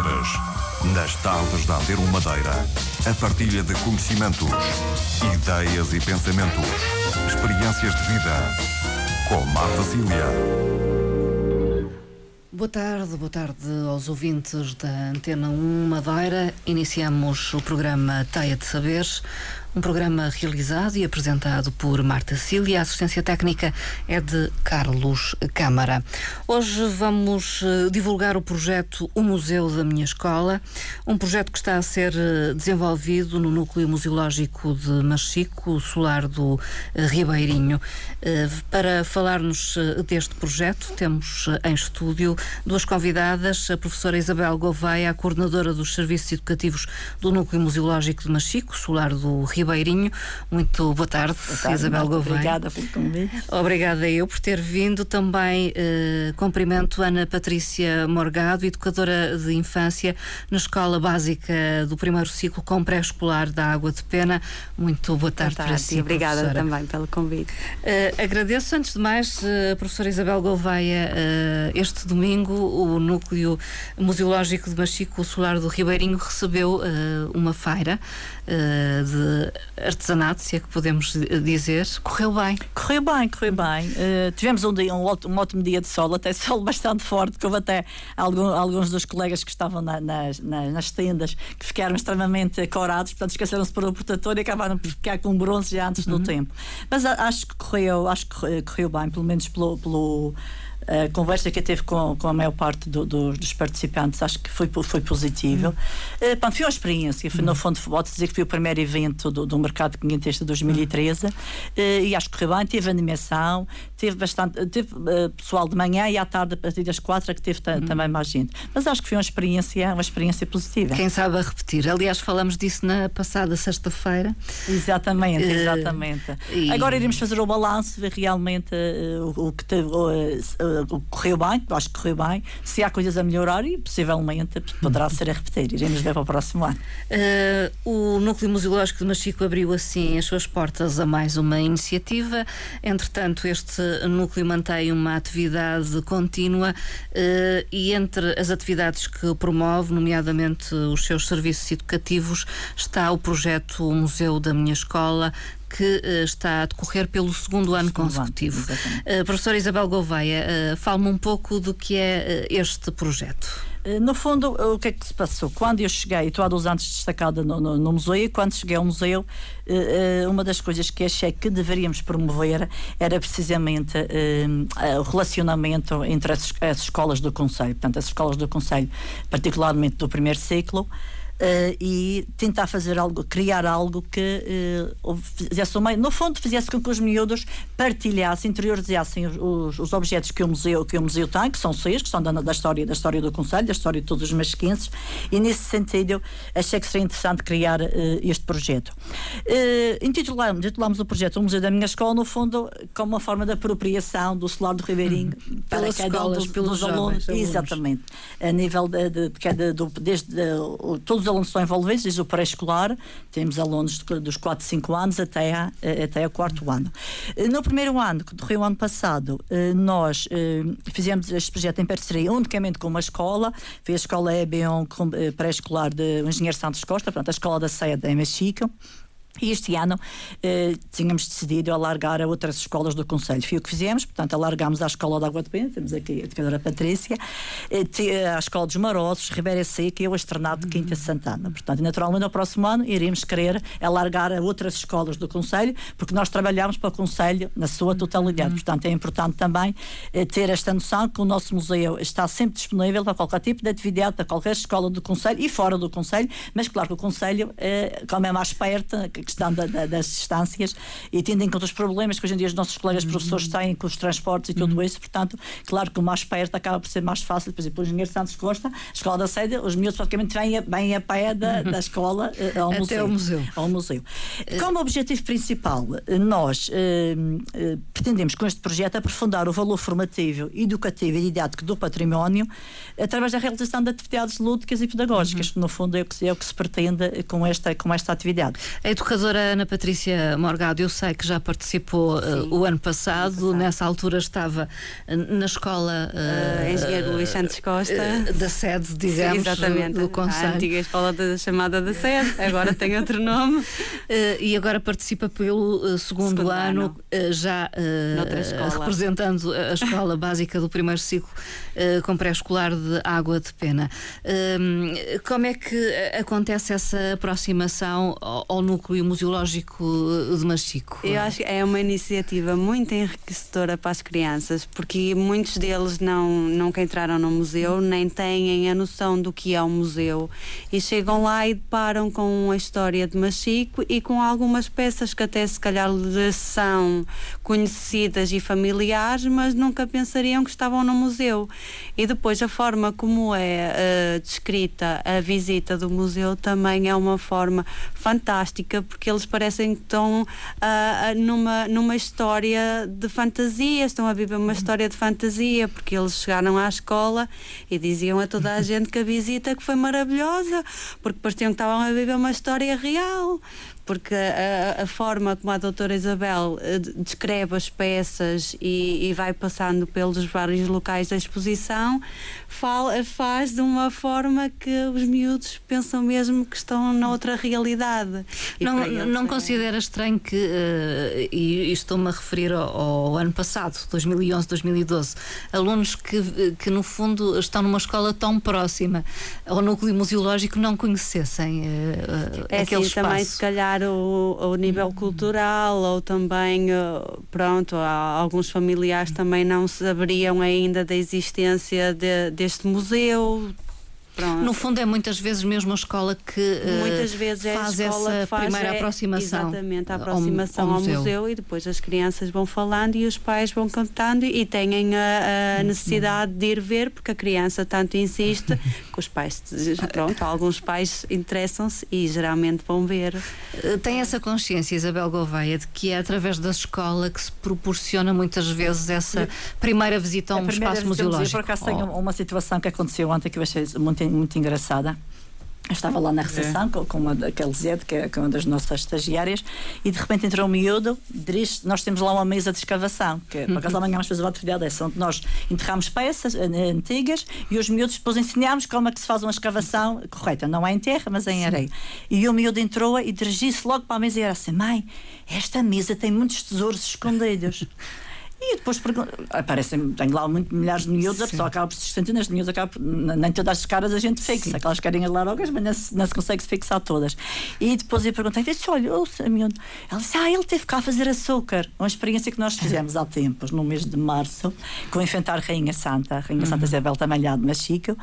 saberes. Nas tardes da Antero Madeira, a partilha de conhecimentos, ideias e pensamentos, experiências de vida. Com Marta Cília. Boa tarde, boa tarde aos ouvintes da Antena 1 Madeira. Iniciamos o programa Teia de Saberes, um programa realizado e apresentado por Marta Cília. A assistência técnica é de Carlos Câmara. Hoje vamos eh, divulgar o projeto O Museu da Minha Escola, um projeto que está a ser eh, desenvolvido no Núcleo Museológico de Machico, solar do eh, Ribeirinho. Para falar-nos deste projeto, temos em estúdio duas convidadas, a professora Isabel Gouveia, a coordenadora dos Serviços Educativos do Núcleo Museológico de Machico, solar do Ribeirinho Ribeirinho. Muito boa tarde, boa tarde Isabel Gouveia. Obrigada pelo convite. Obrigada eu por ter vindo. Também eh, cumprimento Ana Patrícia Morgado, educadora de infância na Escola Básica do Primeiro Ciclo com Pré-Escolar da Água de Pena. Muito boa tarde, boa tarde para si, Obrigada professora. também pelo convite. Uh, agradeço, antes de mais, uh, professora Isabel Gouveia, uh, este domingo o Núcleo Museológico de Machico, o Solar do Ribeirinho, recebeu uma feira de artesanato, se é que podemos dizer, correu bem. Correu bem, correu bem. Uh, tivemos um, dia, um, um, ótimo dia de sol, até sol bastante forte, houve até algum, alguns dos colegas que estavam na, nas, nas, nas, tendas que ficaram extremamente corados, portanto esqueceram-se para o protetor e acabaram por ficar com bronze já antes uhum. do tempo. Mas acho que correu, acho que correu bem, pelo menos pelo, pelo a conversa que eu teve com, com a maior parte do, do, dos participantes acho que foi, foi positivo. Uhum. Uh, pronto, foi uma experiência. Foi, uhum. No fundo, pode dizer que foi o primeiro evento do, do mercado quinhentista de 2013 uhum. uh, e acho que correu bem. Teve animação, teve bastante. Teve uh, pessoal de manhã e à tarde, a partir das quatro, é que teve uhum. também mais gente. Mas acho que foi uma experiência, uma experiência positiva. Quem sabe a repetir. Aliás, falamos disso na passada sexta-feira. Exatamente, exatamente. E... Agora iremos fazer o balanço, ver realmente o, o que teve correu bem, acho que correu bem. Se há coisas a melhorar, e possivelmente poderá ser a repetir. Iremos ver para o próximo ano. Uh, o Núcleo Museológico de Machico abriu assim as suas portas a mais uma iniciativa. Entretanto, este núcleo mantém uma atividade contínua uh, e entre as atividades que promove, nomeadamente os seus serviços educativos, está o projeto Museu da Minha Escola, que uh, está a decorrer pelo segundo ano segundo consecutivo. Ano, uh, professora Isabel Gouveia, uh, fale-me um pouco do que é este projeto. No fundo, o que é que se passou? Quando eu cheguei, estou há dois anos destacada no, no, no museu, e quando cheguei ao museu, uma das coisas que achei que deveríamos promover era precisamente o relacionamento entre as, as escolas do Conselho. Portanto, as escolas do Conselho, particularmente do primeiro ciclo, uh, e tentar fazer algo, criar algo que uh, fizesse o meio, no fundo fizesse com que os miúdos partilhassem, interiorizassem os, os, os, objetos que o museu que o museu tem, que são seis, que são da, da história da história do Conselho, da história de todos os masquenses, e nesse sentido achei que seria interessante criar uh, este projeto. Uh, intitulamos, intitulamos o projeto O Museu da Minha Escola, no fundo, como uma forma de apropriação do celular do Ribeirinho hum, para pelas cada escolas, um dos, pelos dos alunos. alunos. Exatamente. A nível de, de, de, de, de desde todos os alunos estão envolvidos, desde o pré-escolar, temos alunos dos 4, 5 anos até a, até o quarto ano. Eh, no primeiro ano, que decorreu ano passado, eh, nós eh, fizemos este projeto em parceria unicamente com uma escola, foi a escola EBON pré-escolar de Engenheiro Santos Costa, portanto, a escola da sede em Mexico. E este ano eh, tínhamos decidido alargar a outras escolas do Conselho. Foi o que fizemos, portanto, alargámos a Escola da Água de Pena, temos aqui a educadora Patrícia, eh, a Escola dos Marosos, Ribeira Seca e o Estrenado de Quinta Santana. Portanto, naturalmente, no próximo ano iremos querer alargar a outras escolas do Conselho, porque nós trabalhamos para o Conselho na sua totalidade. Uhum. Portanto, é importante também eh, ter esta noção que o nosso museu está sempre disponível para qualquer tipo de atividade, para qualquer escola do Conselho e fora do Conselho, mas claro que o Conselho, eh, como é mais perto, questão da, da, das distâncias e tendo em conta os problemas que hoje em dia os nossos colegas uhum. professores têm com os transportes e tudo uhum. isso, portanto, claro que o mais perto acaba por ser mais fácil, por exemplo, o engenheiro Santos Costa, a escola da sede, os miúdos praticamente vêm a, vêm a pé da, da escola uh, ao, Até museu, ao museu. Ao museu. Como objetivo principal, eh, nós uh, uh, pretendemos com este projeto aprofundar o valor formativo, educativo e didático do património através da realização de atividades lúdicas e pedagógicas, uhum. que no fundo é o que, é o que se pretende com esta, com esta atividade. A educadora Ana Patrícia Morgado, eu sei que já participou uh, o ano passado, passado, nessa altura estava uh, na escola uh, Engenheiro Luís Santos Costa. da sede, digamos, Exatamente, do Conselho. A antiga escola de, chamada da sede, agora tem outro nome. e agora participa pelo segundo, segundo ano, ano, já representando a escola básica do primeiro ciclo com pré-escolar de Água de Pena. como é que acontece essa aproximação ao, ao núcleo museológico de Machico? Eu acho que é uma iniciativa muito enriquecedora para as crianças, porque muitos deles não, nunca entraram no museu, nem têm a noção do que é um museu. E chegam lá e deparam com a história de Machico e com algumas peças que até se calhar são conhecidas e familiares, mas nunca pensariam que estavam no museu. E depois a forma como é uh, descrita a visita do museu também é uma forma fantástica, porque eles parecem que estão uh, numa, numa história de fantasia, estão a viver uma história de fantasia, porque eles chegaram à escola e diziam a toda a gente que a visita que foi maravilhosa, porque pareciam que estavam a viver uma história real porque a, a, forma como a doutora Isabel eh, descreve as peças e, e, vai passando pelos vários locais da exposição fala, faz de uma forma que os miúdos pensam mesmo que estão noutra realidade. não não é... considera estranho que, uh, e, e estou-me a referir ao, ao, ano passado, 2011, 2012, alunos que, que no fundo estão numa escola tão próxima ao núcleo museológico não conhecessem uh, é aquele assim, espaço. Também, se calhar, o, o nível cultural ou também, eh, pronto, alguns familiares também não saberiam ainda da existência de, deste museu, Pronto. No fundo, é muitas vezes mesmo a escola que uh, muitas vezes é faz essa faz primeira é, aproximação. Exatamente, a aproximação ao, ao, museu. ao, museu. e depois as crianças vão falando e os pais vão cantando e têm a, a necessidade de ir ver, porque a criança tanto insiste que os pais, pronto, alguns pais interessam-se e geralmente vão ver. Eh, tem essa consciência, Isabel Gouveia, de que é através da escola que se proporciona muitas vezes essa primeira visita a um espaço museológico. Eu, por acaso, tenho uma situação que aconteceu ontem que eu achei muito muito engraçada. Eu estava lá na recepção é. com, uma daquele Zed, que é, é uma das nossas estagiárias, e de repente entrou um miúdo, diz, nós temos lá uma mesa de escavação, que por acaso amanhã vamos fazer uma atividade dessa, onde nós enterramos peças uh, antigas e os miúdos depois ensinamos como é que se faz uma escavação correta, não é em terra, mas é em Sim. areia. E o miúdo entrou e dirigiu-se logo para a mesa e era assim: mãe, esta mesa tem muitos tesouros escondidos. E depois aparecem, tenho lá muito, milhares de miúdos, a pessoa acaba por se centenas de miúdos, acaba nem todas as caras a gente fixa, Sim. aquelas carinhas largas, mas não se, não se consegue se fixar todas. E depois eu perguntei, disse, olha, ouça, miúdo. Ela disse, ah, ele teve cá a fazer açúcar. Uma experiência que nós fizemos há tempos, no mês de março, com o Enfrentar Rainha Santa, a Rainha uhum. Santa Isabel também lá de Machico,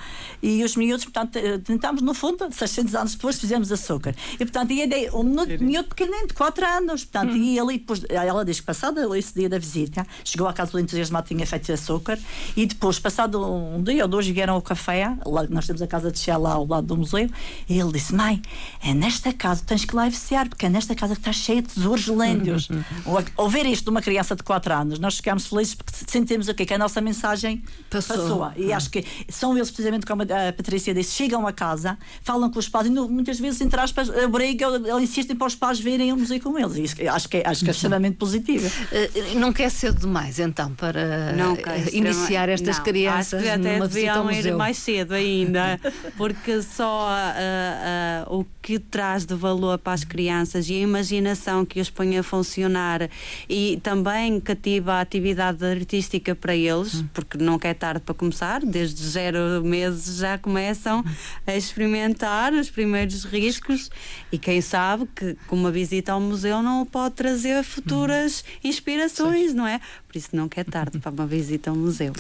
e os miúdos, portanto, eh, tentámos, no fundo, 600 anos depois, fizemos açúcar. E, portanto, ia de, um miúdo pequenino, de 4 anos, portanto, uhum. e ali, depois, ela diz que passado esse dia da visita, chegou à casa do entusiasmado, tinha feito açúcar, e depois, passado um dia ou dois, vieram ao café, lá, nós temos a casa de chá lá ao lado do museu, e ele disse: Mãe, é nesta casa, tens que lá viciar, porque é nesta casa que está cheia de tesouros lêndios. Ouvir isto de uma criança de 4 anos, nós ficamos felizes porque sentimos o quê? Que a nossa mensagem passou. passou. E acho que são eles, precisamente como a Patrícia disse, chegam a casa, falam com os pais, e muitas vezes, entre aspas, brigam, insistem para os pais verem o museu com eles. E isso, acho que, é, acho que é extremamente positivo. Uh, não quer ser demais, então então para não, iniciar estas não, crianças acho que até numa deviam ir mais cedo ainda, porque só uh, uh, o que traz de valor para as crianças e a imaginação que os põe a funcionar e também cativa a atividade artística para eles, hum. porque não é tarde para começar, desde zero meses já começam a experimentar os primeiros riscos e quem sabe que com uma visita ao museu não pode trazer futuras hum. inspirações, não é? Por isso não é tarde para uma visita ao museu.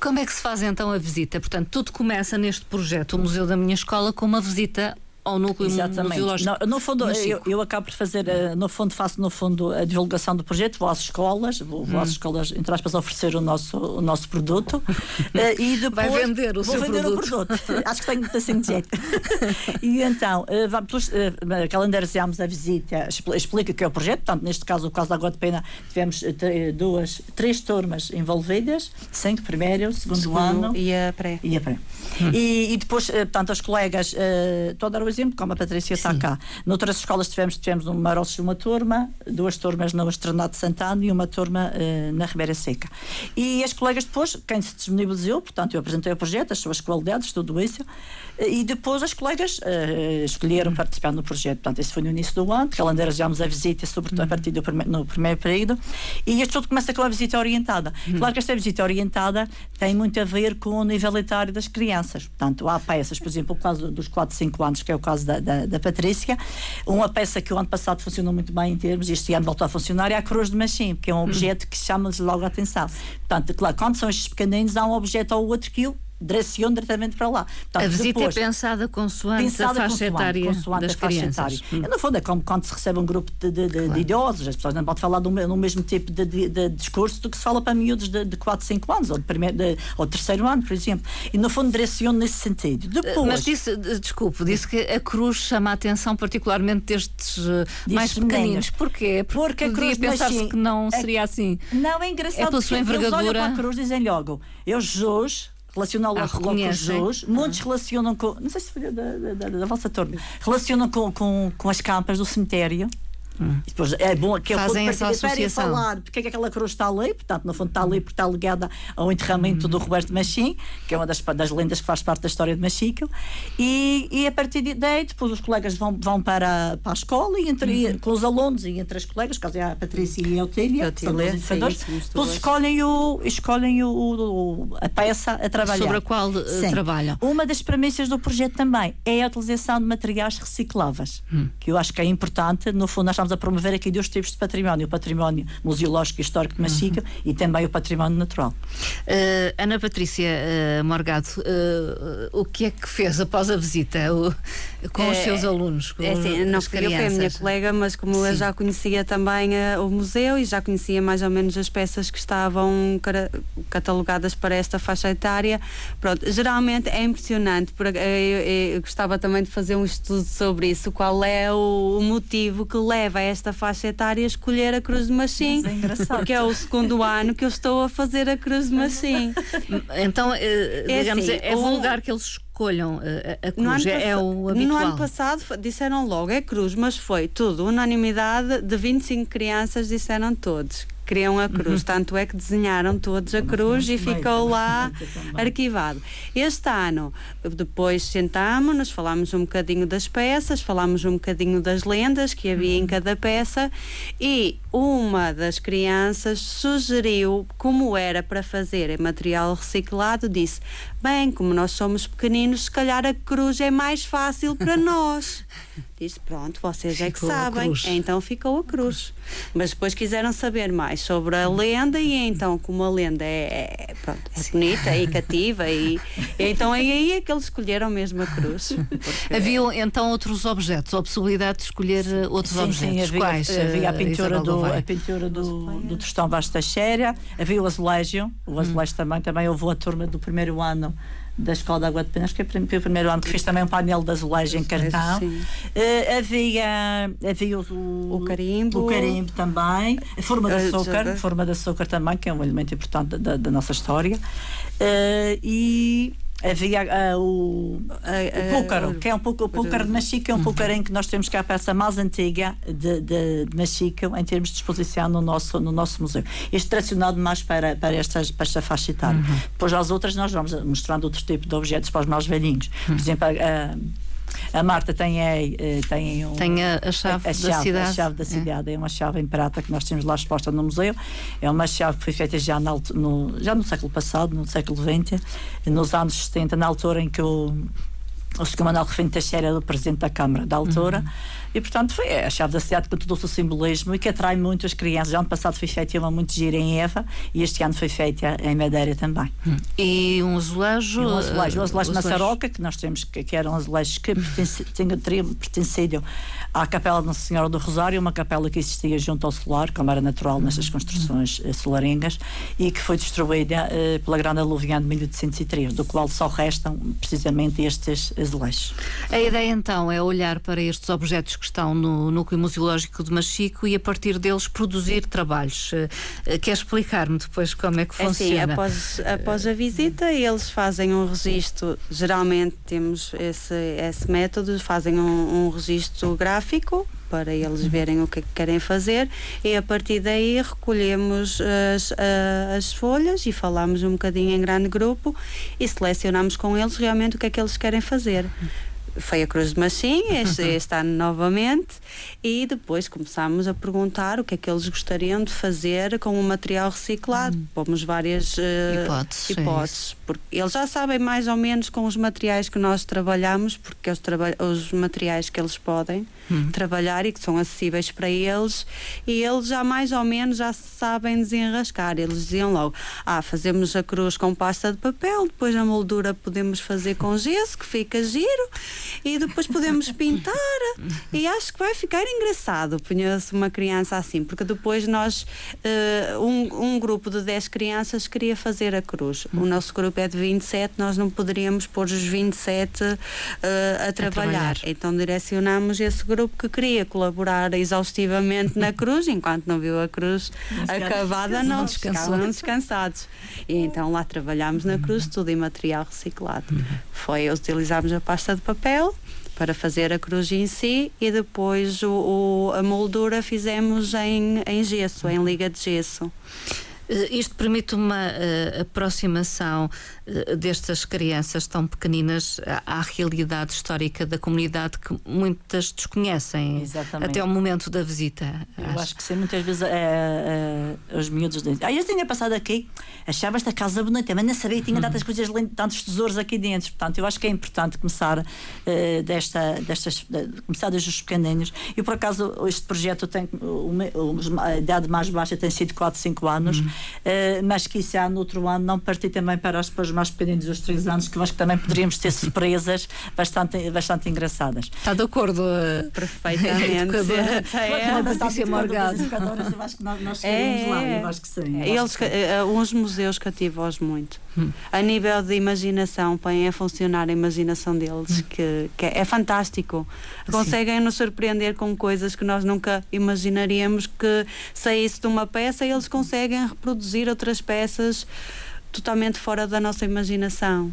Como é que se faz então a visita? Portanto, tudo começa neste projeto, o Museu da Minha Escola, com uma visita ao núcleo Exatamente. museológico. No, no fundo, eu, eu, acabo por fazer, eh, no fundo, faço no fundo a divulgação do projeto, vou às escolas, vou, vou às hum. escolas, entre aspas, oferecer o nosso, o nosso produto eh, e depois Vai vender o vou seu vender produto. o produto. Acho que tenho assim de jeito. e então, uh, vamos, calendarizamos a visita, explica o que é o projeto, portanto, neste caso, o caso da Água de Pena, tivemos duas, três turmas envolvidas, cinco primeiro, segundo, segundo ano e a pré. E, a pré. Hum. E, e, depois, portanto, as colegas, toda a exemplo, como a Patrícia está cá. Noutras escolas tivemos, tivemos um Maroços uma turma, duas turmas no Estrenado de Santana e uma turma uh, na Ribeira Seca. E as colegas depois, quem se disponibilizou, portanto, eu apresentei o projeto, as suas qualidades, tudo isso, e depois as colegas uh, escolheram participar no projeto. Portanto, isso foi no início do ano, que além a visita, sobretudo a partir do prime no primeiro período, e isto tudo começa com a visita orientada. Claro que esta visita orientada tem muito a ver com o nível etário das crianças. Portanto, há peças, por exemplo, o caso dos 4, 5 anos, que é o caso da, da, da Patrícia, uma peça que o ano passado funcionou muito bem em termos, este ano voltou a funcionar, é a cruz de machim, que é um objeto que chama-lhes logo a atenção. Portanto, claro, quando são estes pequeninos, há um objeto ou outro que o direciona diretamente para lá. Portanto, a visita é depois, é pensada consoante pensada a faixa etária consoante das crianças. Hum. No fundo, é como quando se recebe um grupo de, de, de, claro. de idosos, as pessoas não podem falar no mesmo tipo de, discurso do que se fala para miúdos de, de 4, 5 anos, ou de, primeiro, de, ou terceiro ano, por exemplo. E, no fundo, direciona nesse sentido. Depois, Mas disse, desculpe, disse que a cruz chama a atenção particularmente destes eh, mais pequeninos. Porquê? Porque, Porque a cruz pensar-se que não seria é, assim. Não, é engraçado. É pela sua envergadura. Eles olham para a cruz dizem logo, eu Jesus relacionam logo, ah, logo com Jesus. Muitos ah. relacionam com. Não sei se foi da, da, da, da vossa turma. Relacionam com, com, com as campas do cemitério. Hum. Depois, é bom que Fazem essa associação. falar porque é que aquela cruz está ali, portanto, no fundo está ali porque está ligada ao enterramento hum. do Roberto Machim, que é uma das, das lendas que faz parte da história de Machico, e, e a partir daí, depois os colegas vão, vão para, para a escola e entre, hum. com os alunos e entre as colegas, caso é a Patrícia e a Eutília, depois escolhem, o, escolhem o, o, a peça a trabalhar. Sobre a qual uh, trabalham. Uma das premissas do projeto também é a utilização de materiais recicláveis, hum. que eu acho que é importante, no fundo nós estamos a promover aqui dois tipos de património: o património museológico e histórico de Machica uhum. e também o património natural. Uh, Ana Patrícia uh, Morgado, uh, o que é que fez após a visita o, com os seus alunos? Com é assim, não fui eu, foi a minha colega, mas como Sim. eu já conhecia também o museu e já conhecia mais ou menos as peças que estavam catalogadas para esta faixa etária, pronto, geralmente é impressionante. Eu, eu, eu gostava também de fazer um estudo sobre isso, qual é o, o motivo que leva leva a esta faixa etária a escolher a Cruz de Machim. É porque é o segundo ano que eu estou a fazer a Cruz de Machim. Então, eh, é digamos, assim, é vulgar que eles escolham eh, a, a cruz, é, é o habitual. No ano passado disseram logo, é cruz, mas foi tudo, unanimidade de 25 crianças disseram todos queriam a cruz. Uhum. Tanto é que desenharam todos a cruz e ficou lá arquivado. Este ano, depois sentámos-nos, falámos um bocadinho das peças, falámos um bocadinho das lendas que havia em uhum. cada peça e uma das crianças sugeriu como era para fazer em material reciclado, disse: Bem, como nós somos pequeninos, se calhar a cruz é mais fácil para nós. Disse: Pronto, vocês ficou é que sabem. Então ficou a cruz. Mas depois quiseram saber mais sobre a lenda, e então, como a lenda é, é pronto, é bonita e cativa, e, e, então é aí é que eles escolheram mesmo a cruz. Porque... Havia então outros objetos, a possibilidade de escolher sim, outros sim, objetos. Sim, havia, Quais? Havia a pintura do a pintura do, do Tostão Xéria, havia o azulejo, o azulejo hum. também, também houve a turma do primeiro ano da Escola de Água de Penas, que é o primeiro ano que fiz também um painel de azulejo em cartão. Uh, havia havia o, o carimbo, o carimbo também, a forma de açúcar, a forma de açúcar também, que é um elemento importante da, da nossa história. Uh, e havia uh, o, o púcaro, que é um pouco o púcaro de Machica, é um púcaro em que nós temos que é a peça mais antiga de, de, de Machica em termos de exposição no nosso, no nosso museu. Este direcionado mais para, para, estas, para esta faixa etária. Uhum. Depois, às outras, nós vamos mostrando outros tipos de objetos para os mais velhinhos. Por exemplo, a, a Marta tem, é, tem, um, tem a, a, chave a, a, da cidade. A chave da cidade é. é. uma chave em prata que nós temos lá exposta no museu. É uma chave que foi feita já no, no, já no século passado, no século XX, nos anos 70, na altura em que o o Sr. Manuel Refém Teixeira era o presidente da Câmara da altura uhum. e portanto foi a chave da cidade que todo o simbolismo e que atrai muito as crianças. Já ano passado foi feita uma muito gira em Eva e este ano foi feita em Madeira também. Uhum. E um azulejo? E um azulejo, um azulejo uh, Massaroca que nós temos que, que eram azulejos que teriam pertencido à Capela de Nossa Senhora do Rosário, uma capela que existia junto ao solar, como era natural nestas uhum. construções uh, solarengas e que foi destruída uh, pela grande aluvião de 1803, do qual só restam precisamente estes azulejos. A ideia então é olhar para estes objetos que estão no núcleo museológico de Machico e a partir deles produzir trabalhos. Uh, quer explicar-me depois como é que funciona? É assim, após, após a visita eles fazem um registro, geralmente temos esse, esse método, fazem um, um registro gráfico para eles verem o que é que querem fazer e a partir daí recolhemos as, as folhas e falamos um bocadinho em grande grupo e selecionamos com eles realmente o que é que eles querem fazer foi a Cruz de Machim, este, este ano novamente, e depois começámos a perguntar o que é que eles gostariam de fazer com o material reciclado. Hum. Pomos várias uh, hipóteses, hipóteses porque eles já sabem mais ou menos com os materiais que nós trabalhamos, porque é os, traba os materiais que eles podem hum. trabalhar e que são acessíveis para eles, e eles já mais ou menos já sabem desenrascar. Eles diziam logo: ah, fazemos a cruz com pasta de papel, depois a moldura podemos fazer com gesso, que fica giro e depois podemos pintar. E acho que vai ficar engraçado punha-se uma criança assim, porque depois nós uh, um, um, grupo de 10 crianças queria fazer a cruz. O nosso grupo é de 27 nós não poderíamos pôr os 27 uh, a, a, trabalhar. trabalhar. Então direcionamos esse grupo que queria colaborar exaustivamente na cruz enquanto não viu a cruz acabada não, ficavam descansados. E então lá trabalhámos na cruz tudo em material reciclado. Foi utilizámos a pasta de papel papel para fazer a cruz em si e depois o, o, a moldura fizemos em, em gesso, em liga de gesso. Eh, isto permite uma uh, aproximação uh, destas crianças tão pequeninas à, à, realidade histórica da comunidade que muitas desconhecem Exatamente. até o momento da visita. Eu acho, acho que sim, muitas vezes é, é, os miúdos dizem: Ah, eu tinha passado aqui, achava esta casa bonita, mas não sabia que tinha tantas coisas, tantos tesouros aqui dentro. Portanto, eu acho que é importante começar uh, desta, destas, começar desde os pequeninos. E por acaso, este projeto tem uma, a idade mais baixa tem sido 4, 5 anos. Uhum. Uh, mas que isso há no outro ano não partir também para os, para os mais pequeninos dos 3 anos, que eu acho que também poderíamos ter surpresas bastante, bastante engraçadas. Está de acordo? Perfeitamente. é, a Patrícia Morgado. Eu acho que nós, nós é, lá, eu acho que sim. Eles, que, uh, uns museus cativam-os muito. Hum. A nível de imaginação, põem a funcionar a imaginação deles, hum. que, que é, é fantástico. Conseguem nos surpreender com coisas que nós nunca imaginaríamos que saísse de uma peça e eles conseguem reproduzir outras peças totalmente fora da nossa imaginação.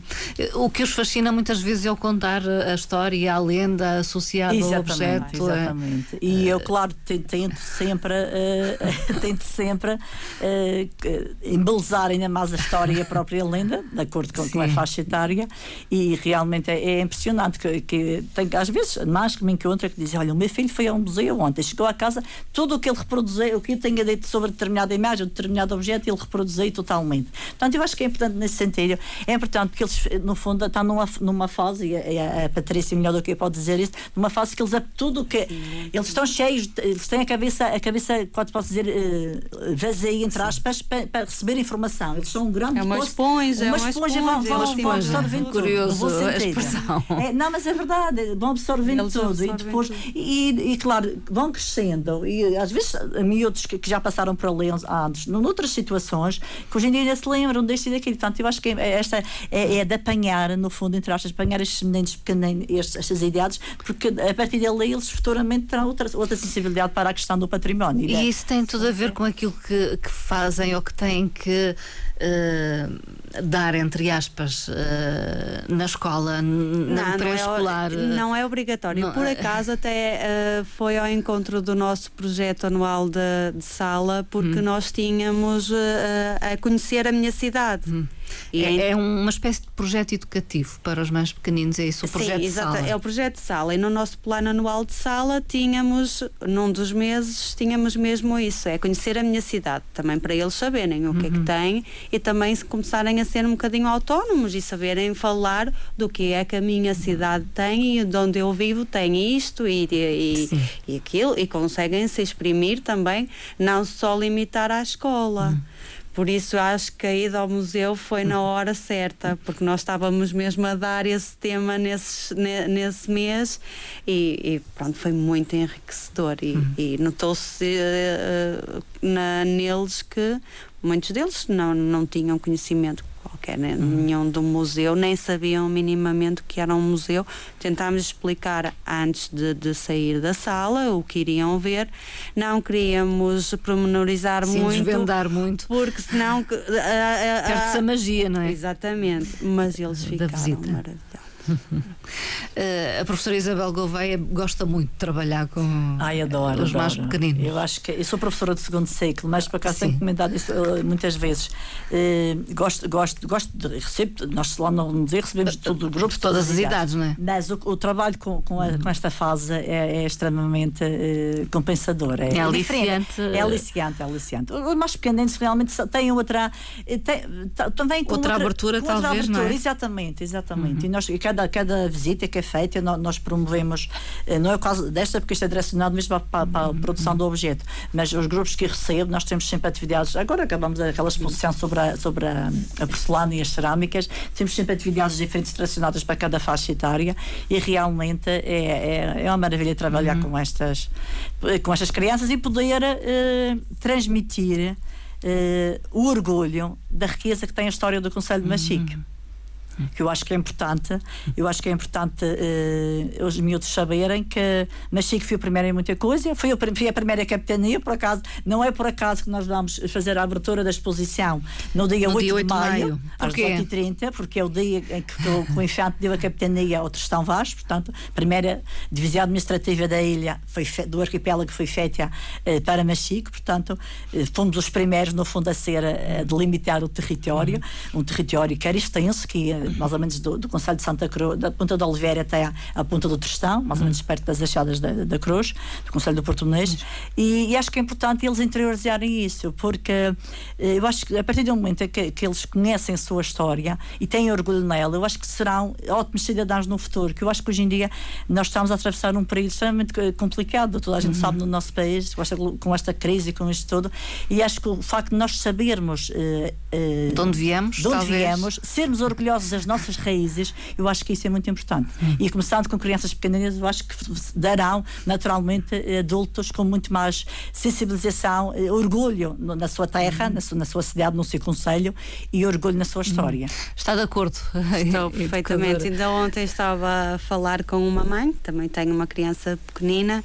O que os fascina muitas vezes é o contar a história, a lenda associada ao objeto. Exatamente. É... E eu, claro, tento sempre, uh, tento sempre uh, embelezar ainda mais a história e a própria lenda, de acordo com, com a faixa etária, e realmente é, é impressionante que, que tem, às vezes, mais que me encontra que dizem, olha, o meu filho foi a um museu ontem, chegou à casa, tudo o que ele reproduziu, o que eu tenha dito sobre determinada imagem, determinado objeto, ele reproduziu totalmente. Portanto, eu acho que é importante nesse sentido. É importante porque eles, no fundo, estão numa, numa fase, e a, a Patrícia melhor do que eu pode dizer isso, numa fase que eles tudo que Sim. eles estão cheios, eles têm a cabeça, a cabeça, pode posso dizer, uh, vazia, entre aspas, para, para, receber informação. Eles são um grande é uma esponja, uma, uma esponja, vão, vão, vão absorvendo tudo. Curioso a expressão. É, não, mas é verdade, vão absorvendo eles tudo. E depois, e, e, claro, vão crescendo. E às vezes, miúdos que, que já passaram por ali há anos, noutras situações, que hoje em dia se lembram deste e daquilo. Portanto, eu acho que é, esta é, é de apanhar, no fundo, entre aspas, apanhar estes meninos pequeninos, estes, estas idades, porque a partir dali eles futuramente terão outra, outra sensibilidade para a questão do património. E, e isso tem tudo a ver com aquilo que, que fazem ou que têm que uh, dar, entre aspas, uh, na escola, na pré-escolar. Não, é, não, é obrigatório. Não, Por é. acaso, até uh, foi ao encontro do nosso projeto anual de, de sala, porque hum. nós tínhamos a conhecer a minha cidade. Hum. É, é, uma espécie de projeto educativo para os mais pequeninos, é isso? O projeto Sim, exato, sala. é o projeto de sala. E no nosso plano anual de sala tínhamos, num dos meses, tínhamos mesmo isso, é conhecer a minha cidade, também para eles saberem o que é que uhum. têm e também se começarem a ser um bocadinho autónomos e saberem falar do que é que a minha cidade tem e de onde eu vivo tem isto e, e, e aquilo e conseguem se exprimir também, não só limitar à escola. Uhum. Por isso acho que a ida ao museu foi na hora certa, porque nós estávamos mesmo a dar esse tema nesse, nesse mês e, e pronto, foi muito enriquecedor e, uhum. e notou-se uh, neles que muitos deles não, não tinham conhecimento qualquer, né? nenhum do museu, nem sabiam minimamente o que era um museu. Tentámos explicar antes de, de sair da sala o que iriam ver, não queríamos promenorizar Sim, muito. desvendar muito. Porque senão. Perde-se a magia, não é? Exatamente, mas eles ficaram maravilhosos. Uh, a professora Isabel Gouveia gosta muito de trabalhar com Ai, adoro. os mais adoro. pequeninos. Eu acho que eu sou professora de segundo ciclo, mas por acaso tenho comentado isso eh, muitas vezes. Eh, gosto, gosto, gosto de receber, nós lá no museu recebemos de todo o grupo, De todas as idades, não é? Mas o, o trabalho com, com, a- com esta fase é, é extremamente compensador. É, É aliciante. É aliciante, é aliciante. Os mais pequeninos realmente têm outra. Têm, também com Outra abertura, com outra talvez, não é? abertura, Exatamente, exatamente. E nós, e cada, cada visita que é feita, nó- nós, promovemos, eh, não é o caso desta, porque isto é direcionado mesmo para, para- a produção do objeto, mas os grupos que recebo, nós temos sempre atividades. Agora acabamos aquela exposição sobre a, sobre a, a porcelana e as cerâmicas, temos sempre atividades diferentes direcionadas para cada faixa etária e realmente é, é, é uma maravilha trabalhar com, estas, com estas crianças e poder eh, transmitir. eh, o orgulho da riqueza que tem a história do Conselho de Machique que eu acho que é importante. Eu acho que é importante eh, os miúdos saberem que Machique foi o primeiro em muita coisa, foi, a primeira capitania, por acaso, não é por acaso que nós vamos fazer a abertura da exposição no dia, No 8, dia 8 de maio, maio. às Porquê? 18h30, porque é o dia em que o, que o Infante deu a capitania ao Tristão Vaz, portanto, a primeira divisão administrativa da ilha foi do arquipélago foi feita eh, para Machique, portanto, eh, fomos os primeiros, no fundo, a ser a, a delimitar o território, um território que era extenso, que mais ou menos do, do Conselho de Santa Cruz, da Ponta da Oliveira até à, à Ponta do Tristão, mais ou menos perto das achadas da, da Cruz, do Conselho do Porto Menezes, e, e acho que é importante eles interiorizarem isso, porque eh, eu acho que a partir do momento que, que eles conhecem a sua história e têm orgulho nela, eu acho que serão ótimos cidadãos no futuro, que eu acho que hoje em dia nós estamos a atravessar um período extremamente eh, complicado, toda a gente sabe no nosso país, com esta, com esta crise e com isto tudo, e acho que o facto de nós sabermos eh, eh, De onde viemos, de onde talvez. viemos, sermos orgulhosos das nossas raízes, eu acho que isso é muito importante. E começando com crianças pequeninas, eu acho que darão naturalmente adultos com muito mais sensibilização, eh, orgulho na sua terra, na, sua, na sua cidade, no seu conselho e orgulho na sua história. Está de acordo? Estou perfeitamente. Ainda ontem estava a falar com uma mãe, também tem uma criança pequenina,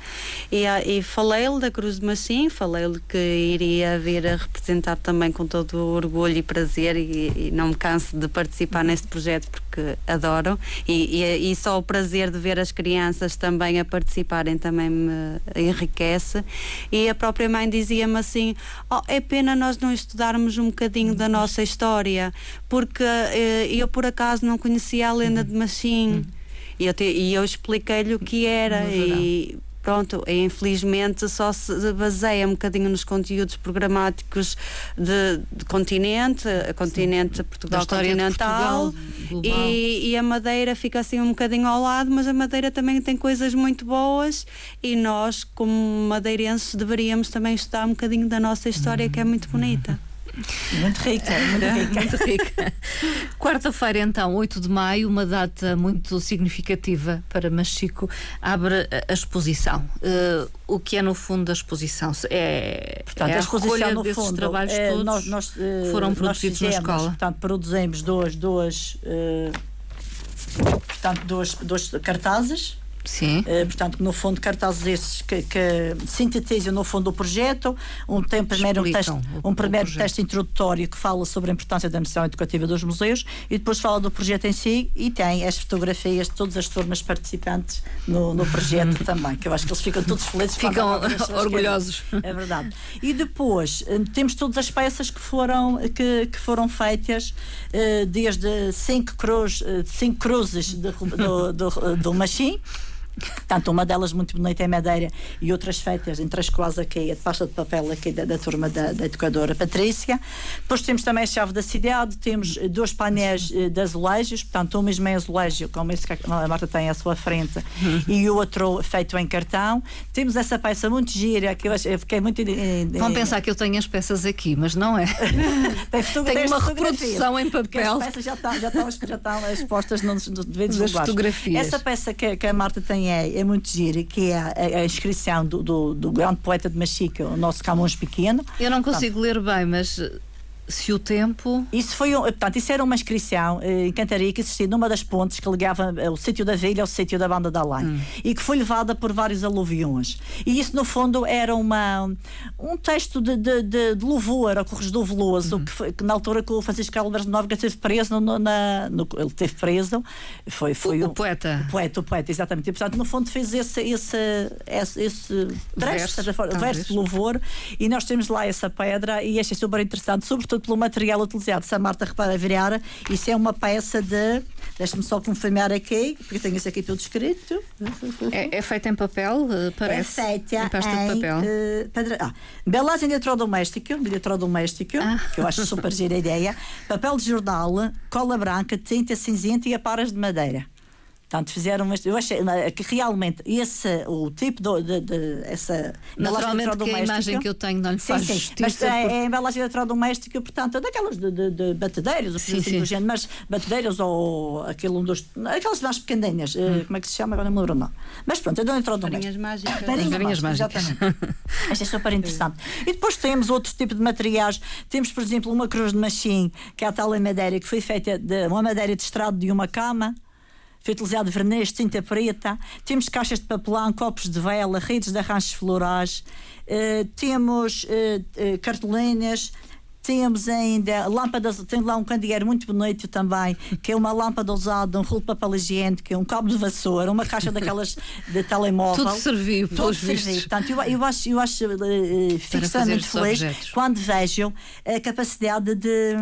e, ah, e falei-lhe da Cruz de Machim, falei-lhe que iria vir a representar também com todo o orgulho e prazer, e, e não me canso de participar neste projeto porque adoro, e, e, e só o prazer de ver as crianças também a participarem também me enriquece. E a própria mãe dizia-me assim: "Oh, é pena nós não estudarmos um bocadinho da nossa história, porque eh, eu por acaso não conhecia a lenda de Machim. E eu, te- e eu expliquei-lhe o que era e pronto, infelizmente só se baseia um bocadinho nos conteúdos programáticos de, de continente, continente Portugal história de continental Portugal, e, e a Madeira fica assim um bocadinho ao lado, mas a Madeira também tem coisas muito boas e nós, como madeirenses, deveríamos também estudar um bocadinho da nossa história, que é muito bonita. Muito rica, muito rica. Muito rica. Quarta-feira, então, 8 de maio, uma data muito significativa para Machico, abre a- a exposição. Eh, o que é, no fundo, a exposição? É, Portanto, é a exposição recolha no fundo trabalhos eh, todos nós, nós, eh, foram produzidos na fizemos, escola. Portanto, produzimos duas, duas, eh, portanto, duas, dois cartazes. Sim. eh, portanto, no fundo, cartazes esses que, que sintetizam, no fundo, o projeto. Um, tem primeiro um, texto, o- um primeiro texto introdutório que fala sobre a importância da missão educativa dos museus e depois fala do projeto em si e tem as fotografias de todas as turmas participantes no, no projeto também, que eu acho que eles ficam todos felizes. Ficam orgulhosos. É verdade. E depois eh, temos todas as peças que foram, que, que foram feitas, eh, desde cinco, cruz, cinco cruzes de- do, do, do Machim. Tanto uma delas muito bonita em madeira e outras feitas em três coisas aqui, a de pasta de papel aqui da, da turma da, da educadora Patrícia. Depois temos também a chave da cidade, temos eh, dois painéis eh, de azulejos, portanto, um mesmo em azulejo, como esse que a Marta tem à sua frente, e o outro feito em cartão. Temos essa peça muito gira, que eu, eu fiquei muito. eh, Vão pensar que eu tenho as peças aqui, mas não é. tem tem uma reprodução em papel. As peças já estão, já estão, já estão expostas nos, nos devidos lugares. fotografias. Essa peça que, que a Marta tem é, é muito gira, que é a, a inscrição do, do, do grande poeta de Machica, o nosso Camões Pequeno. Eu não consigo ler bem, mas se o tempo. Isso foi, portanto, isso era uma inscrição eh, em Cantaria que existia numa das pontes que ligava eh, o sítio da Vilha ao sítio da Banda da Além hum. e que foi levada por vários aluviões. E isso, no fundo, era uma, um texto de, de, de, de louvor ao Corregedor Veloso, uhum. que, foi, que, na altura que o Francisco Álvares de Nóbrega esteve preso, no, na, no, ele esteve preso, foi, foi o, o, poeta. O poeta, o poeta, exatamente. E, portanto, no fundo, fez esse, esse, esse, esse trecho, verso, verso de louvor, e nós temos lá essa pedra e achei super interessante, sobretudo sobretudo pelo material utilizado. Se a Marta repara virar, isso é uma peça de. Deixa-me só confirmar aqui, porque tenho isso aqui tudo escrito. É, é feita em papel, eh, parece. É feita em, pasta de papel. Uh, pedra, ah, belagem de eletrodoméstico, de eletrodoméstico, ah. que eu acho super gira a ideia. Papel de jornal, cola branca, tinta cinzenta e aparas de madeira. Portanto, fizeram mas eu achei que realmente esse o tipo de, de, de essa naturalmente que a imagem que eu tenho não lhe sim, faz sim, justiça mas é, porque... é a embalagem eletrodoméstica portanto daquelas de, de, de batedeiros sim, assim do género, mas batedeiros ou aquele um dos aquelas mais pequenininhas eh, hum. como é que se chama? Agora não me lembro não mas pronto é do eletrodoméstico. Varinhas mágicas. Varinhas, varinhas mágicas Isto é super interessante. E depois temos outro tipo de materiais. Temos por exemplo uma cruz de machim que é a tal em madeira que foi feita de uma madeira de estrado de uma cama foi utilizado verniz, tinta preta, temos caixas de papelão, copos de vela, redes de arranjos florais, uh, temos uh, uh, cartolinas, temos ainda lâmpadas, tem lá um candeeiro muito bonito também, que é uma lâmpada usada, um rolo de papel higiênico, é um cabo de vassoura, uma caixa daquelas de telemóvel. Tudo serviu, Tudo serviu. Portanto, eu, eu acho, eu acho uh, fico extremamente feliz objetos. quando vejo a capacidade de,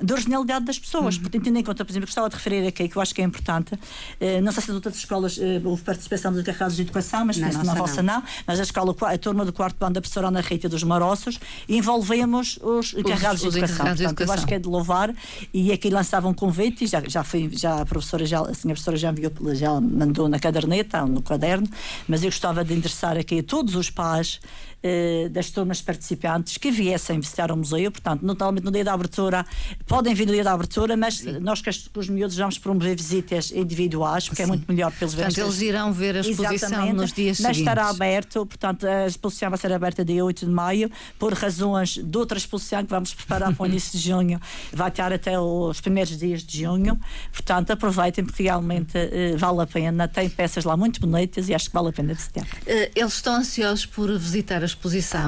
de originalidade das pessoas. Uhum. Porque tendo em conta, por exemplo, gostava de referir aqui, que eu acho que é importante, uh, não sei se em outras escolas uh, houve participação dos encarregados de educação, mas não, na vossa não. não, mas a escola, a turma do quarto bando da professora Ana Rita dos Maroços, envolvemos os, os encarregados de educação. Portanto, educação. Eu acho que é de louvar e aqui lançava um convite e já, já, foi, já a professora já, a senhora professora já, enviou, já mandou na caderneta, no caderno, mas eu gostava de interessar aqui a todos os pais eh, das turmas participantes que viessem visitar o museu, portanto, notalmente no dia da abertura, podem vir no dia da abertura, mas Sim. nós que os miúdos vamos promover visitas individuais, porque é Sim. é muito melhor pelos ver. Portanto, eles irão ver a exposição Exatamente, nos dias mas seguintes. estará aberto, portanto, a exposição vai ser aberta dia 8 de maio, por razões de outra exposição que vamos preparar para o início de junho, vai estar até os primeiros dias de junho, portanto, aproveitem porque realmente uh, vale a pena, tem peças lá muito bonitas e acho que vale a pena visitar. Uh, eles estão ansiosos por visitar a exposição,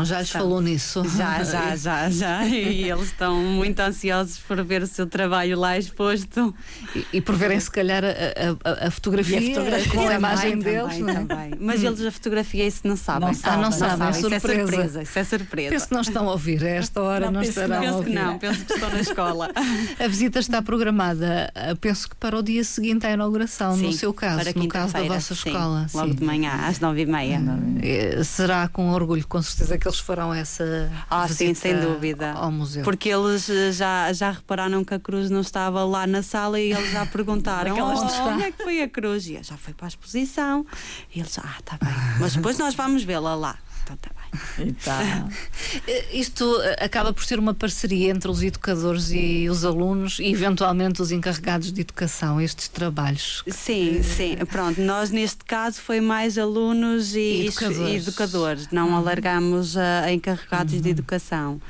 já lhes falou nisso? Já, já, já, já. E eles estão muito ansiosos por ver o seu trabalho lá exposto. E, e por verem, se calhar, a, a, a fotografia, a fotografia com a imagem deles. Também, também. Mas eles a fotografia isso não sabem. Não sabem, ah, não, não sabem, sabem. Isso é surpresa. Isso é surpresa. Penso que não estão a ouvir, a esta hora não, não estarão penso a ouvir. Que não, penso que estão na escola. a visita está programada, penso que para o dia seguinte à inauguração, sim, no seu caso, no caso da vossa sim, escola. Logo sim. de manhã, às nove e meia. Eh, será com orgulho, com certeza, que eles farão essa ah, sim, sem dúvida. ao museu. Porque eles eh, já, já repararam que a cruz não estava lá na sala e eles já perguntaram oh, onde é que foi a cruz? E já foi para a exposição. E eles, ah, está bem. Mas depois nós vamos vê-la lá. Então está bem. Então. Isto eh, acaba por ser uma parceria entre os educadores e os alunos e eventualmente os encarregados de educação, estes trabalhos. Sim, sim. Pronto, nós neste caso foi mais alunos e educadores. educadores. Não uhum. alargamos a, a encarregados uhum. de educação.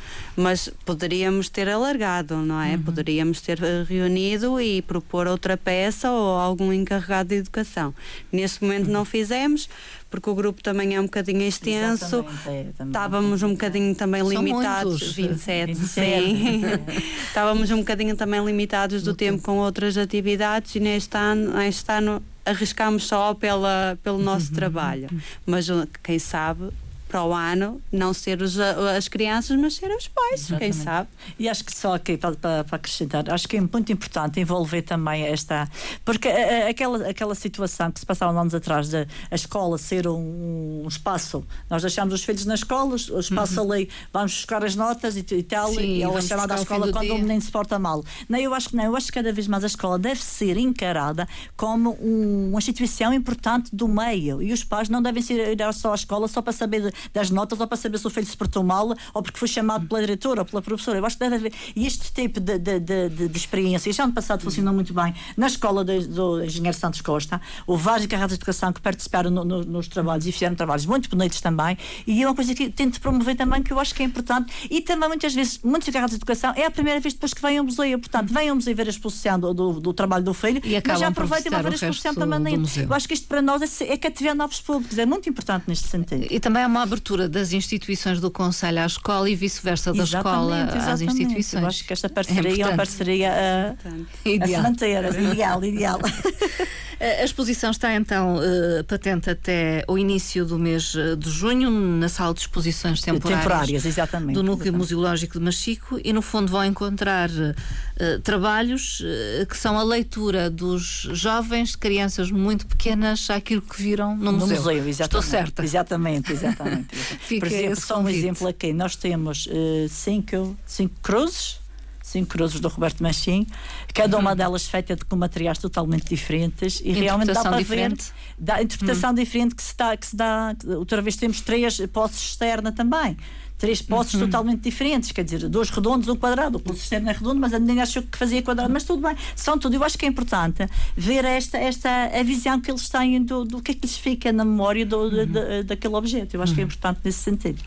Mas poderíamos ter alargado, não é? Uhum. Poderíamos ter eh, reunido e propor outra peça ou algum encarregado de educação. Neste momento não fizemos porque o grupo também é um bocadinho extenso. É, Estávamos um bocadinho também São limitados. Muitos. 27, 27, sim. Estávamos um bocadinho também limitados do, do tempo, tempo com outras atividades e neste ano, neste ano arriscámos só pela, pelo nosso trabalho. Mas quem sabe para o ano não ser os, as crianças, mas ser os pais, Exatamente. quem sabe. E acho que só aqui para, para, acrescentar, acho que é muito importante envolver também esta. Porque aquela, aquela situação que se passava anos atrás de a escola ser um, um espaço, nós deixamos os filhos na escola, o espaço uhum. ali, vamos buscar as notas e, e tal, Sim, e ela chama da escola quando dia. o menino se porta mal. Não, eu acho que não, eu acho que cada vez mais a escola deve ser encarada como um, uma instituição importante do meio e os pais não devem ir só à escola só para saber das notas ou para saber se o filho se portou mal ou porque foi chamado pela diretora ou pela professora. Eu acho que deve haver. E este tipo de, de, de, de, experiência, já ano passado funcionou muito bem na escola do, do Engenheiro Santos Costa, houve vários encarregados de educação que participaram no, no, nos trabalhos e fizeram trabalhos muito bonitos também. E é uma coisa que tento promover também, que eu acho que é importante. E também, muitas vezes, muitos encarregados de educação é a primeira vez depois que vêm ao museu. Portanto, vêm ao museu ver a exposição do, do, do trabalho do filho, e mas já aproveitam para ver a exposição também. Eu acho que isto para nós é, é cativar novos públicos, é muito importante neste sentido. E também é uma abertura das instituições do Conselho à escola e vice-versa da escola exatamente. às instituições. Eu acho que esta parceria é, é uma parceria a, a se manter, ideal, ideal. A exposição está então uh, patente até o início do mês eh, de junho, na sala de exposições temporárias, temporárias exatamente, do Núcleo exatamente. Museológico de Machico e, no fundo, vão encontrar uh, trabalhos uh, que são a leitura dos jovens, crianças muito pequenas, àquilo que viram no, no museu. museu Estou certa. Exatamente, exatamente. Por exemplo, só um exemplo aqui. Nós temos cinco, cinco cruzes cinco cruzes do Roberto Machim, cada uma uhum. delas feita com materiais totalmente diferentes e realmente dá para diferente. ver dá interpretação uhum. diferente que se dá, que se dá. Outra vez temos três posses externa também três posses uhum. totalmente diferentes, quer dizer, dois redondos, um quadrado. O externo é redondo, mas a menina achou que fazia quadrado, mas tudo bem, são tudo. Eu acho que é importante ver esta, esta a visão que eles têm do, do que é que lhes fica na memória do, uhum. de, daquele objeto. Eu acho uhum. que é importante nesse sentido.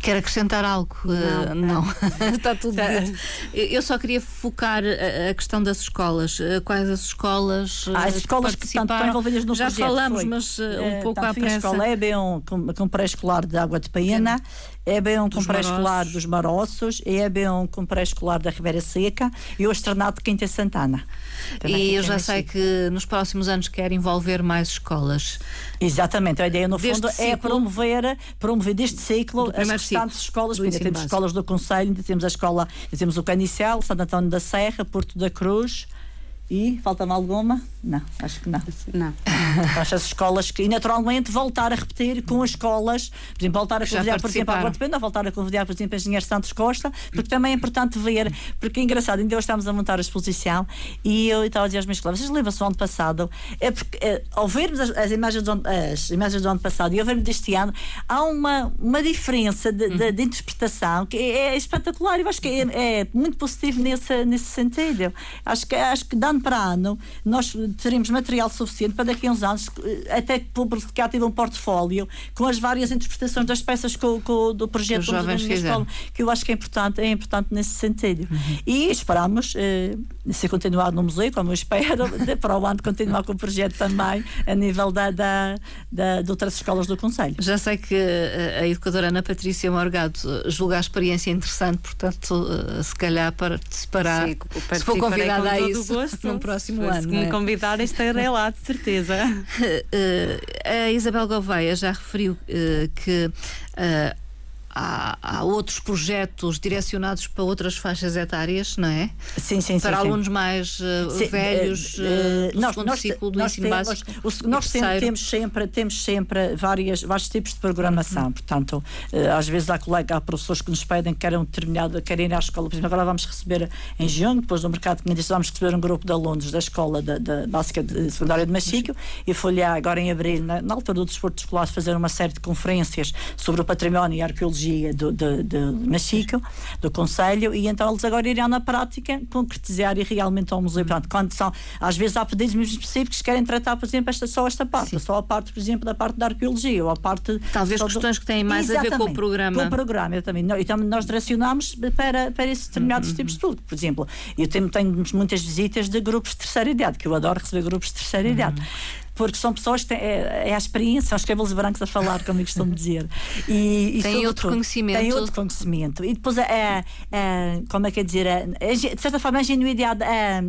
Quer acrescentar algo? Não. Uh, não. Está tudo dito. Eu só queria focar a, a questão das escolas. Uh, quais as escolas? Ah, as escolas que estão envolvidas no Já projeto. Já falamos, foi. mas uh, um pouco à pressa. A escola é bem um, com, com pré-escolar de Água de Paena, é bem um com pré-escolar dos Maroços, é bem um com pré-escolar da Ribeira Seca e o Estrenado de Quinta Santana. e eu já sei que nos próximos anos quer envolver mais escolas. Exatamente, a ideia no fundo é promover, promover deste ciclo as restantes escolas, porque temos escolas do Conselho, ainda temos a escola, ainda temos o Canicel, Santo António da Serra, Porto da Cruz, e falta-me alguma? Não, acho que não. Não. Acho as escolas que, e naturalmente, voltar a repetir com as escolas, por exemplo, voltar a convidar, por exemplo, a de Pena, voltar a convidar, por exemplo, a Engenheiro Santos Costa, porque também é importante ver, porque é engraçado, ainda hoje estamos a montar a exposição e eu estava a dizer aos meus colegas, vocês lembram-se do ano passado, é porque é, ao vermos as, as, imagens do, as imagens do ano passado e ao vermos deste ano, há uma, uma diferença de, de, de interpretação que é, é, espetacular. Eu acho que é, é muito positivo nesse, nesse sentido. Acho que, acho que dando para ano, nós teremos material suficiente para daqui a uns anos eh, até publicar tipo um portfólio com as várias interpretações das peças com, com do projeto que, da escola, que eu acho que é importante, é importante nesse sentido. Uhum. E esperamos eh, se continuar no museu, como eu espero, para o ano continuar com o projeto também a nível da, da, da, de outras escolas do Conselho. Já sei que eh, a educadora Ana Patrícia Morgado julga a experiência interessante, portanto, se calhar participará, Sim, se for convidada a isso, gosto no próximo ano. Se me é? convidar, estarei lá, de certeza. a Isabel Gouveia já referiu uh, que uh, há, há, outros projetos direcionados para outras faixas etárias, não é? Sim, sim, Para sim, alunos sim. mais uh, sim, velhos uh, do nós, segundo nós, ciclo do ensino temos, básico. O, nós sempre, temos sempre, temos sempre várias, vários tipos de programação. Uhum. Portanto, às vezes há colegas, há professores que nos pedem que querem um determinado, querem ir à escola. Por exemplo, agora vamos receber em junho, depois do mercado de vamos receber um grupo de alunos da escola da, da básica de, secundária de Machico e folhear agora em abril, na, na altura do desporto escolar, fazer uma série de conferências sobre o património e a arqueologia do, de, de Machico, do Conselho, e então eles agora irão na prática concretizar e realmente ao museu. Portanto, quando são, às vezes há pedidos mesmo específicos que querem tratar, por exemplo, esta, só esta parte, Sim. só a parte, por exemplo, da parte da arqueologia, ou a parte. Talvez questões do... que têm mais Exatamente, a ver com o programa. Com o programa, eu também. Então, nós direcionamos para, para esses determinados uhum. tipos de estudo. Por exemplo, eu tenho, tenho muitas visitas de grupos de terceira idade, que eu adoro receber grupos de terceira uhum. Porque são pessoas que têm é, é a experiência, os cabelos brancos a falar, como eu costumo dizer. E, e tem outro conhecimento. Tem outro conhecimento. E depois, é, é, como é que é dizer, de certa forma, a ingenuidade. É,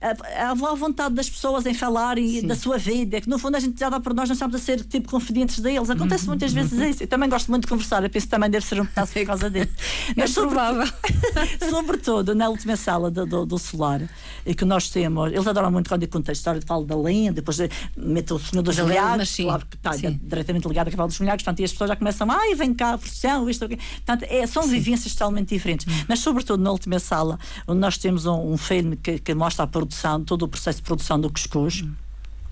a vontade das pessoas em falar e da sua vida, que no fundo a gente já dá por nós, não estamos a ser tipo confidentes deles. Acontece muitas vezes isso. Eu também gosto muito de conversar, eu penso que também deve ser um pedaço por causa disso. Mas é provável. sobretudo na última sala do, do, do Solar, e que nós temos, eles adoram muito quando eu conto a história, falo da linha, depois meto o Senhor dos Milhares, claro que está diretamente ligado a Cavalo dos Milhares, portanto, e as pessoas já começam, ai, vem cá, profissão, isto, aqui. Portanto, é, são sim. vivências totalmente diferentes. Hum. Mas, sobretudo, na última sala, onde nós temos um, um filme que, que mostra a produção, todo o processo de produção do cuscuz.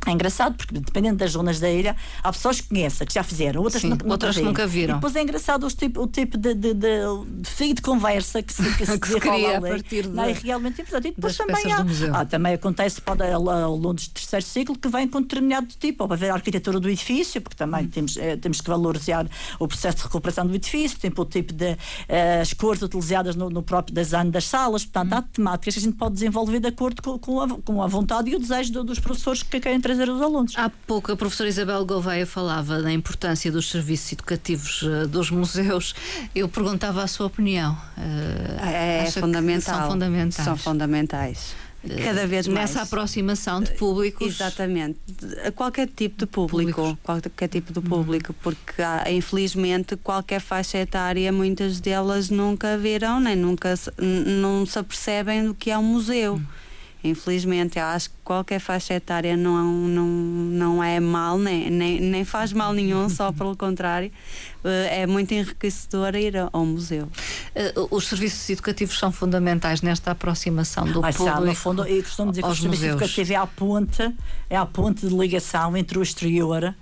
É engraçado porque, dependendo das zonas da ilha, há pessoas que conhecem, que já fizeram, outras, Sim, nunca, outras nunca, nunca viram. E depois é engraçado o tipo, o tipo de, de, de, de fio de conversa que se, que se, Que se cria a partir Não, é realmente importante. E depois também, há, há- também acontece pode, ao longo do terceiro ciclo que vem com determinado tipo. Ou haver a arquitetura do edifício, porque também temos, eh, temos que valorizar o processo de recuperação do edifício, tem o tipo de eh, as cores utilizadas no, no próprio design das salas. Portanto, há temáticas que a gente pode desenvolver de acordo com, com, a, com a vontade e o desejo do- dos professores que querem trazer os alunos. Há pouco a professora Isabel Gouveia falava da importância dos serviços educativos eh, dos museus. Eu perguntava a sua opinião. Eh, É, que fundamental. São fundamentais. São fundamentais. Cada vez mais. Nessa aproximação de públicos. Exatamente. A qualquer tipo de público. Públicos. Qualquer tipo de público. Porque há, infelizmente qualquer faixa etária, muitas delas nunca viram, nem nunca não se apercebem do que é um museu. Infelizmente, eu acho que qualquer faixa etária não, não, não é mal, nem, nem, nem faz mal nenhum, só pelo contrário. Eh, É muito enriquecedor ir ao- museu. Eh, os serviços educativos são fundamentais nesta aproximação do Ah, público. sabe, no fundo, eu costumo dizer que o aos serviço museus. educativo é a ponte, é a ponte de ligação entre o exterior,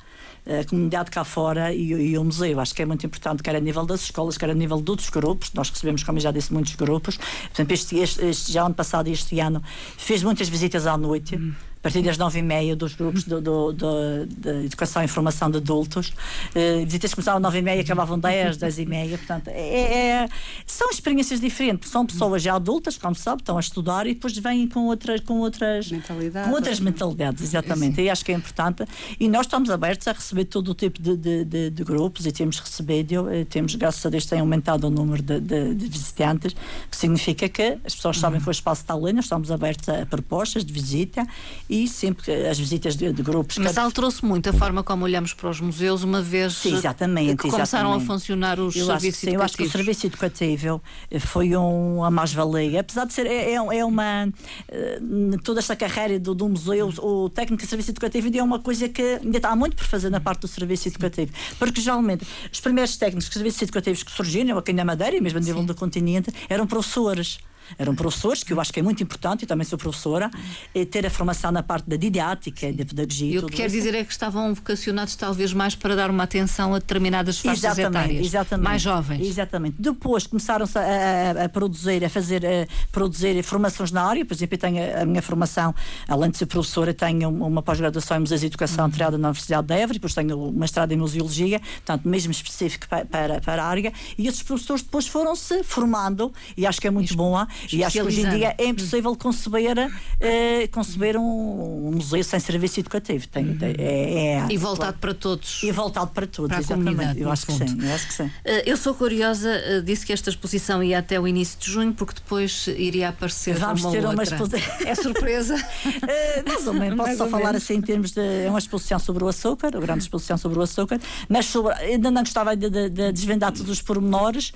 a comunidade cá fora e, e o museu. Acho que é muito importante, quer a nível das escolas, quer a nível de outros grupos. Nós recebemos, como eu já disse, muitos grupos. Por exemplo, este, este, este- já ano passado e este ano fez muitas visitas à noite. A partir das nove e meia dos grupos do, do, do- de Educação e Formação de Adultos. Eh, visitas começavam às nove e meia acabavam dez, dez e meia. Portanto, é, é- são experiências diferentes. São pessoas já adultas, como sabe, estão a estudar e depois vêm com outras, com outras Mentalidades. Com outras mentalidades, exatamente. E acho que é importante. E nós estamos abertos a receber todo o tipo de, de, de- de grupos e temos recebido, eh, temos, graças a Deus, tem aumentado o número de, de- de visitantes, que significa que as pessoas sabem que o espaço está ali, nós estamos abertos a propostas de visita e sempre as visitas de, de grupos. Mas cada- alterou-se muito a forma como olhamos para os museus, uma vez Sim, exatamente, que começaram exatamente. a funcionar os eu acho, serviços sim, eu acho que o educativos. serviço educativo eh, foi um, uma mais-valia, apesar de ser é, é- é uma eh, toda esta carreira do, do museu, o técnico de serviço educativo ainda é uma coisa que ainda há muito por fazer na parte do serviço educativo, porque geralmente os primeiros técnicos de serviços educativos que surgiram aqui na Madeira e mesmo a nível do continente eram professores. Eram professores, que eu acho que é muito importante, eu também sou professora, eh, ter a formação na parte da didática, da pedagogia. E o que quer isso. dizer é que estavam vocacionados talvez mais para dar uma atenção a determinadas faixas etárias. exatamente. Mais jovens. Exatamente. Depois começaram-se a, a- a produzir, a fazer, a produzir formações na área. Por exemplo, eu tenho a, minha formação, além de ser professora, tenho uma, uma pós-graduação em Museus de Educação Uhum. tirada na Universidade de Évora, depois tenho o mestrado em Museologia, portanto, mesmo específico pa- para, para, a área. E esses professores depois foram-se formando, e acho que é muito bom. E acho que hoje em dia é impossível conceber, eh, conceber um, um museu sem serviço educativo. Tem, tem- é, é- Uhum. E voltado para todos. e voltado para todos, Para a exatamente. comunidade, eu acho que sim, eu acho que sim. Eh, Eu sou curiosa, eh, disse que esta exposição ia até o início de junho, porque depois iria aparecer Vamos uma ter uma outra. exposição. É surpresa. Eh, mais ou menos, posso Mais só falar menos. assim em termos de. É uma exposição sobre o açúcar, a grande exposição sobre o açúcar, mas sobre, ainda não gostava de, de- de desvendar todos os pormenores,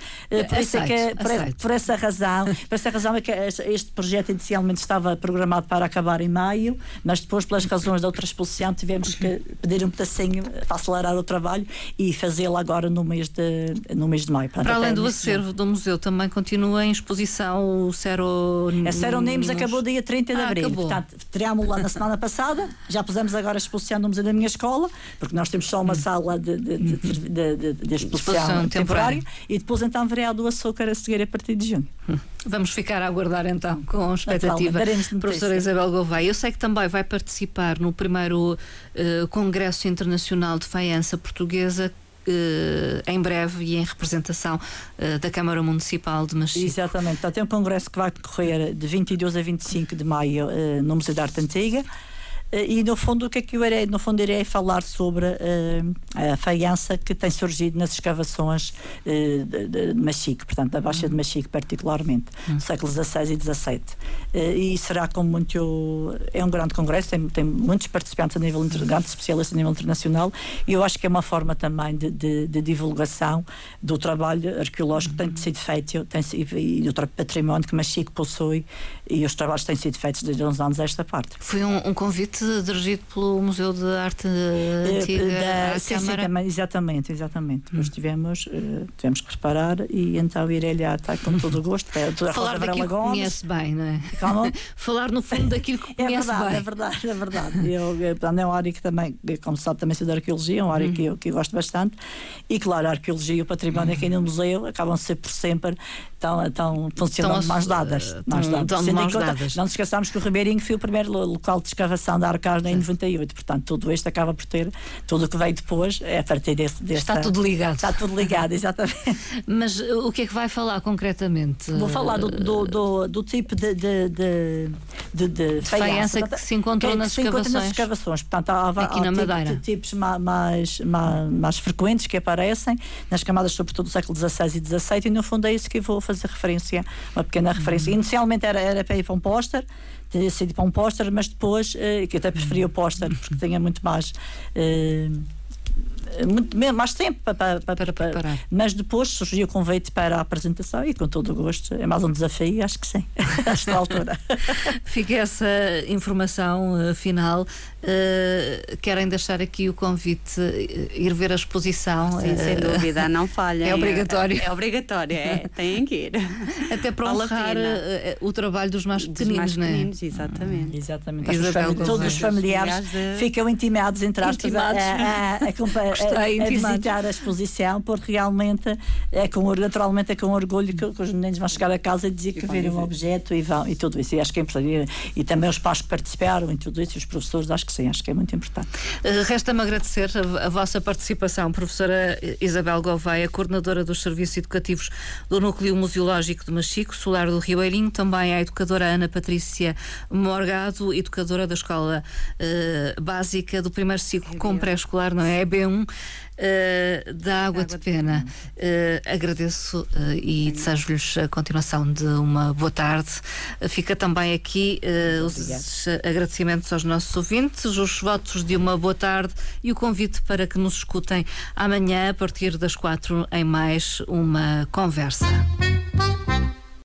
por, isso é que, Aceito, por, aceito. por essa razão, por essa razão é que este projeto inicialmente estava programado para acabar em maio, mas depois, pelas razões da outra exposição, tivemos que pedir um pedacinho para acelerar o trabalho e fazê-lo agora no mês de, no mês de maio. Portanto, Para além do acervo do museu, também continua em exposição o Cero. A Seronimos acabou dia 30 de Ah, abril. acabou. Portanto, teríamos lá na semana passada, já pusemos agora a exposição no Museu da minha escola, porque nós temos só uma sala de, de, de, de- exposição, Exposição temporária, temporária. e depois então verá do açúcar a seguir a partir de junho. Vamos ficar a aguardar então, com expectativa. daremos notícia. Professora Isabel Gouveia, eu sei que também vai participar no primeiro eh, Congresso Internacional de Faiança Portuguesa. eh, em breve e em representação eh, da Câmara Municipal de Machico. Exatamente. Então, tem um congresso que vai decorrer de 22 a 25 de maio eh, no Museu da Arte Antiga. Eh, E no fundo o que é que eu irei, no fundo irei falar sobre eh, a faiança que tem surgido nas escavações eh, de, Machico, portanto da Baixa de Machico particularmente, séculos XVI e XVII. E será como muito é um grande congresso, tem, tem muitos participantes a nível grandes especialistas a nível internacional e eu acho que é uma forma também de, de- de divulgação do trabalho arqueológico que tem sido feito tem, sido- e do património que Machico possui e os trabalhos têm sido feitos desde uns anos a esta parte. Foi um, um convite convite dirigido pelo Museu de Arte Antiga da, à sim, Câmara. Sim, também, exatamente, exatamente. Depois tivemos, uh, tivemos que preparar e então irei lá estar com todo o gosto. É, Falar daquilo que conhece bem, não é? Calma. Falar no fundo daquilo que é conhece verdade, bem. É verdade, é verdade. Eu, portanto, é uma área que também, como sabe, também sou da arqueologia, é uma área que, eu, que eu gosto bastante. E claro, a arqueologia e o património aqui no museu acabam de ser por sempre tão, tão funcionam de mãos dadas. Mãos dadas. Mãos dadas. Não nos esqueçamos que o Ribeirinho foi o primeiro local de escavação da Arcasna em 98. Portanto, tudo isto acaba por ter, tudo o que veio depois é a partir desse. desse Está tudo ligado. Está tudo ligado, exatamente. Mas uh, o que é que vai falar concretamente? Vou falar do, do, do, do tipo de, de, de, de, de faiança que se encontrou que, nas, se escavações. nas escavações. Portanto, há, há, Aqui na há Madeira. tipos mais, mais, mais frequentes que aparecem nas camadas, sobretudo do século XVI e XVII, e no fundo é isso que eu vou fazer referência, uma pequena referência. Uhum. Inicialmente era, era para ir para um póster, teria sido para um póster, mas depois, eh, que eu até preferia o póster, porque tinha muito mais. Eh, muito mais tempo para, para, para, para preparar. Mas depois surgiu o convite para a apresentação e com todo o gosto. É mais um desafio, acho que sim, a esta altura. Fica essa informação uh, final. Uh, querem deixar aqui o convite, uh, ir ver a exposição. Sim, sem dúvida, não falhem. É obrigatório. É, é obrigatório, é, têm que ir. Até para Vale a honrar o trabalho dos mais Dos pequeninos, mais não é? pequeninos, exatamente. Exatamente. Isabel Gouveia. todos os familiares de- ficam intimados, entre aspas, a, Intimados. a, a, a, Gostei, a- a visitar a exposição, porque realmente é com, naturalmente é com orgulho que, que os meninos vão chegar a casa e dizer que viram um objeto e vão e tudo isso. E acho que é importante. E, e também os pais que participaram e tudo isso, e os professores, acho que sim, acho que é muito importante. Uh, Resta-me agradecer a, a vossa participação, professora Isabel Gouveia, coordenadora dos serviços educativos do Núcleo Museológico de Machico, Solar do Ribeirinho, também a educadora Ana Patrícia Morgado, educadora da Escola uh, Básica do primeiro ciclo com pré-escolar, não é? É B1. Uh, da Água, de, Pena. Uh, agradeço uh, e desejo-lhes a continuação de uma boa tarde. fica também aqui os agradecimentos aos nossos ouvintes, os votos de uma boa tarde e o convite para que nos escutem amanhã, a partir das quatro, em mais uma conversa.